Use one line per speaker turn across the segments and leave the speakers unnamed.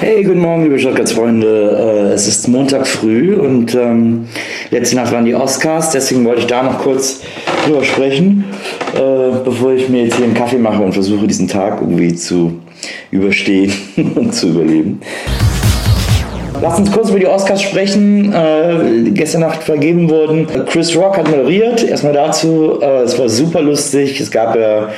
Hey, guten Morgen, liebe Shotguns-Freunde. Äh, es ist Montag früh und ähm, letzte Nacht waren die Oscars, deswegen wollte ich da noch kurz drüber sprechen, äh, bevor ich mir jetzt hier einen Kaffee mache und versuche, diesen Tag irgendwie zu überstehen und zu überleben. Lass uns kurz über die Oscars sprechen. Äh, gestern Nacht vergeben wurden. Chris Rock hat moderiert. Erstmal dazu. Äh, es war super lustig. Es gab ja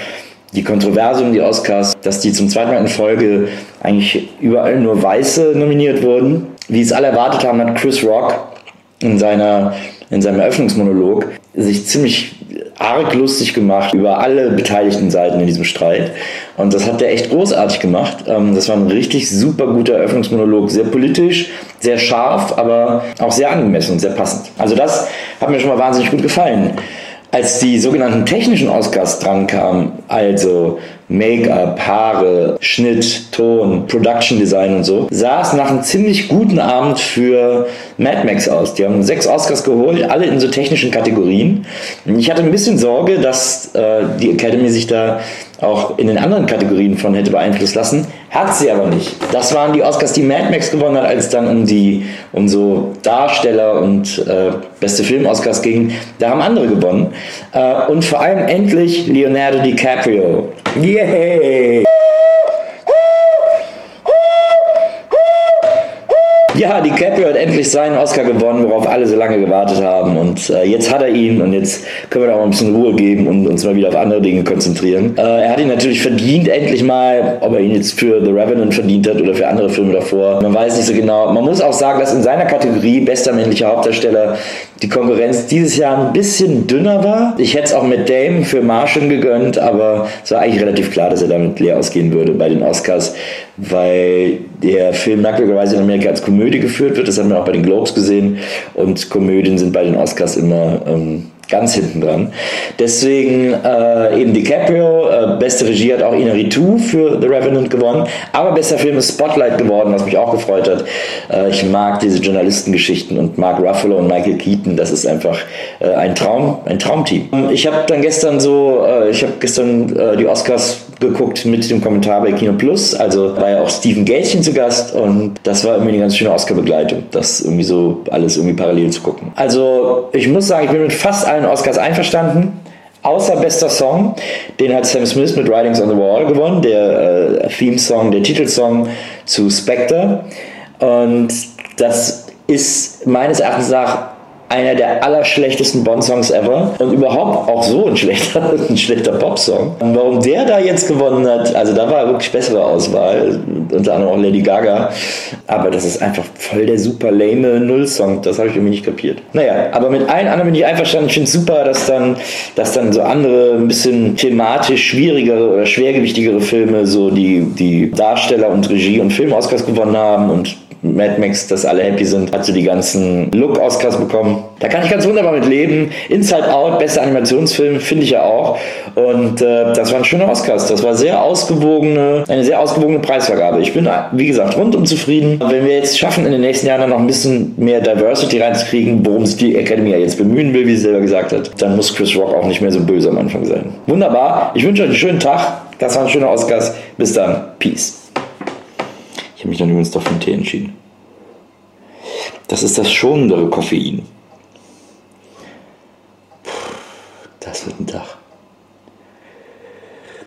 die Kontroverse um die Oscars, dass die zum zweiten Mal in Folge eigentlich überall nur Weiße nominiert wurden. Wie es alle erwartet haben, hat Chris Rock in, seiner, in seinem Eröffnungsmonolog sich ziemlich arg lustig gemacht über alle beteiligten Seiten in diesem Streit. Und das hat er echt großartig gemacht. Ähm, das war ein richtig super guter Eröffnungsmonolog. Sehr politisch, sehr scharf, aber auch sehr angemessen und sehr passend. Also das hat mir schon mal wahnsinnig gut gefallen. Als die sogenannten technischen Oscars drankamen, also Make-up, Haare, Schnitt, Ton, Production Design und so, sah es nach einem ziemlich guten Abend für Mad Max aus. Die haben sechs Oscars geholt, alle in so technischen Kategorien. Ich hatte ein bisschen Sorge, dass äh, die Academy sich da auch in den anderen Kategorien von hätte beeinflusst lassen. Hat sie aber nicht. Das waren die Oscars, die Mad Max gewonnen hat, als dann um die um so Darsteller und äh, beste Film-Oscars ging. Da haben andere gewonnen. Äh, und vor allem endlich Leonardo DiCaprio. Yay! Ja, DiCaprio hat endlich seinen Oscar gewonnen, worauf alle so lange gewartet haben. Und äh, jetzt hat er ihn und jetzt können wir da auch ein bisschen Ruhe geben und uns mal wieder auf andere Dinge konzentrieren. Äh, er hat ihn natürlich verdient, endlich mal, ob er ihn jetzt für The Revenant verdient hat oder für andere Filme davor. Man weiß nicht so genau. Man muss auch sagen, dass in seiner Kategorie bester männlicher Hauptdarsteller die Konkurrenz dieses Jahr ein bisschen dünner war. Ich hätte es auch mit Dame für Martian gegönnt, aber es war eigentlich relativ klar, dass er damit leer ausgehen würde bei den Oscars, weil der Film merkwürdigerweise in Amerika als Komödie geführt wird. Das haben wir auch bei den Globes gesehen. Und Komödien sind bei den Oscars immer ähm, ganz hinten dran. Deswegen äh, eben DiCaprio, äh, beste Regie hat auch Inaritu für The Revenant gewonnen, aber bester Film ist Spotlight geworden, was mich auch gefreut hat. Äh, ich mag diese Journalistengeschichten und Mark Ruffalo und Michael Keaton, das ist einfach äh, ein Traum, ein Traumteam. Ich habe dann gestern so, äh, ich habe gestern äh, die Oscars geguckt mit dem Kommentar bei Kino Plus. Also war ja auch Steven Gätchen zu Gast und das war irgendwie eine ganz schöne Oscar-Begleitung, das irgendwie so alles irgendwie parallel zu gucken. Also ich muss sagen, ich bin mit fast allen Oscars einverstanden. Außer bester Song, den hat Sam Smith mit Writings on the Wall gewonnen, der äh, Theme-Song, der Titelsong zu Spectre. Und das ist meines Erachtens nach einer der allerschlechtesten Bond-Songs ever und überhaupt auch so ein schlechter, ein schlechter Pop-Song. Warum der da jetzt gewonnen hat, also da war wirklich bessere Auswahl, unter anderem auch Lady Gaga, aber das ist einfach voll der super lame Null-Song, das habe ich irgendwie nicht kapiert. Naja, aber mit allen anderen bin ich einverstanden, ich finde es super, dass dann, dass dann so andere, ein bisschen thematisch schwierigere oder schwergewichtigere Filme so die, die Darsteller und Regie und Film-Oscars gewonnen haben und Mad Max, dass alle happy sind, hat sie die ganzen Look-Oscars bekommen. Da kann ich ganz wunderbar mit leben. Inside Out, bester Animationsfilm, finde ich ja auch. Und äh, das waren schöne Oscars. Das war sehr ausgewogene, eine sehr ausgewogene Preisvergabe. Ich bin, wie gesagt, rundum zufrieden. Wenn wir jetzt schaffen, in den nächsten Jahren noch ein bisschen mehr Diversity reinzukriegen, worum sich die Academy ja jetzt bemühen will, wie sie selber gesagt hat, dann muss Chris Rock auch nicht mehr so böse am Anfang sein. Wunderbar. Ich wünsche euch einen schönen Tag. Das waren schöne Oscars. Bis dann. Peace. Ich habe mich dann übrigens doch für einen Tee entschieden. Das ist das schonendere Koffein. Das wird ein Tag.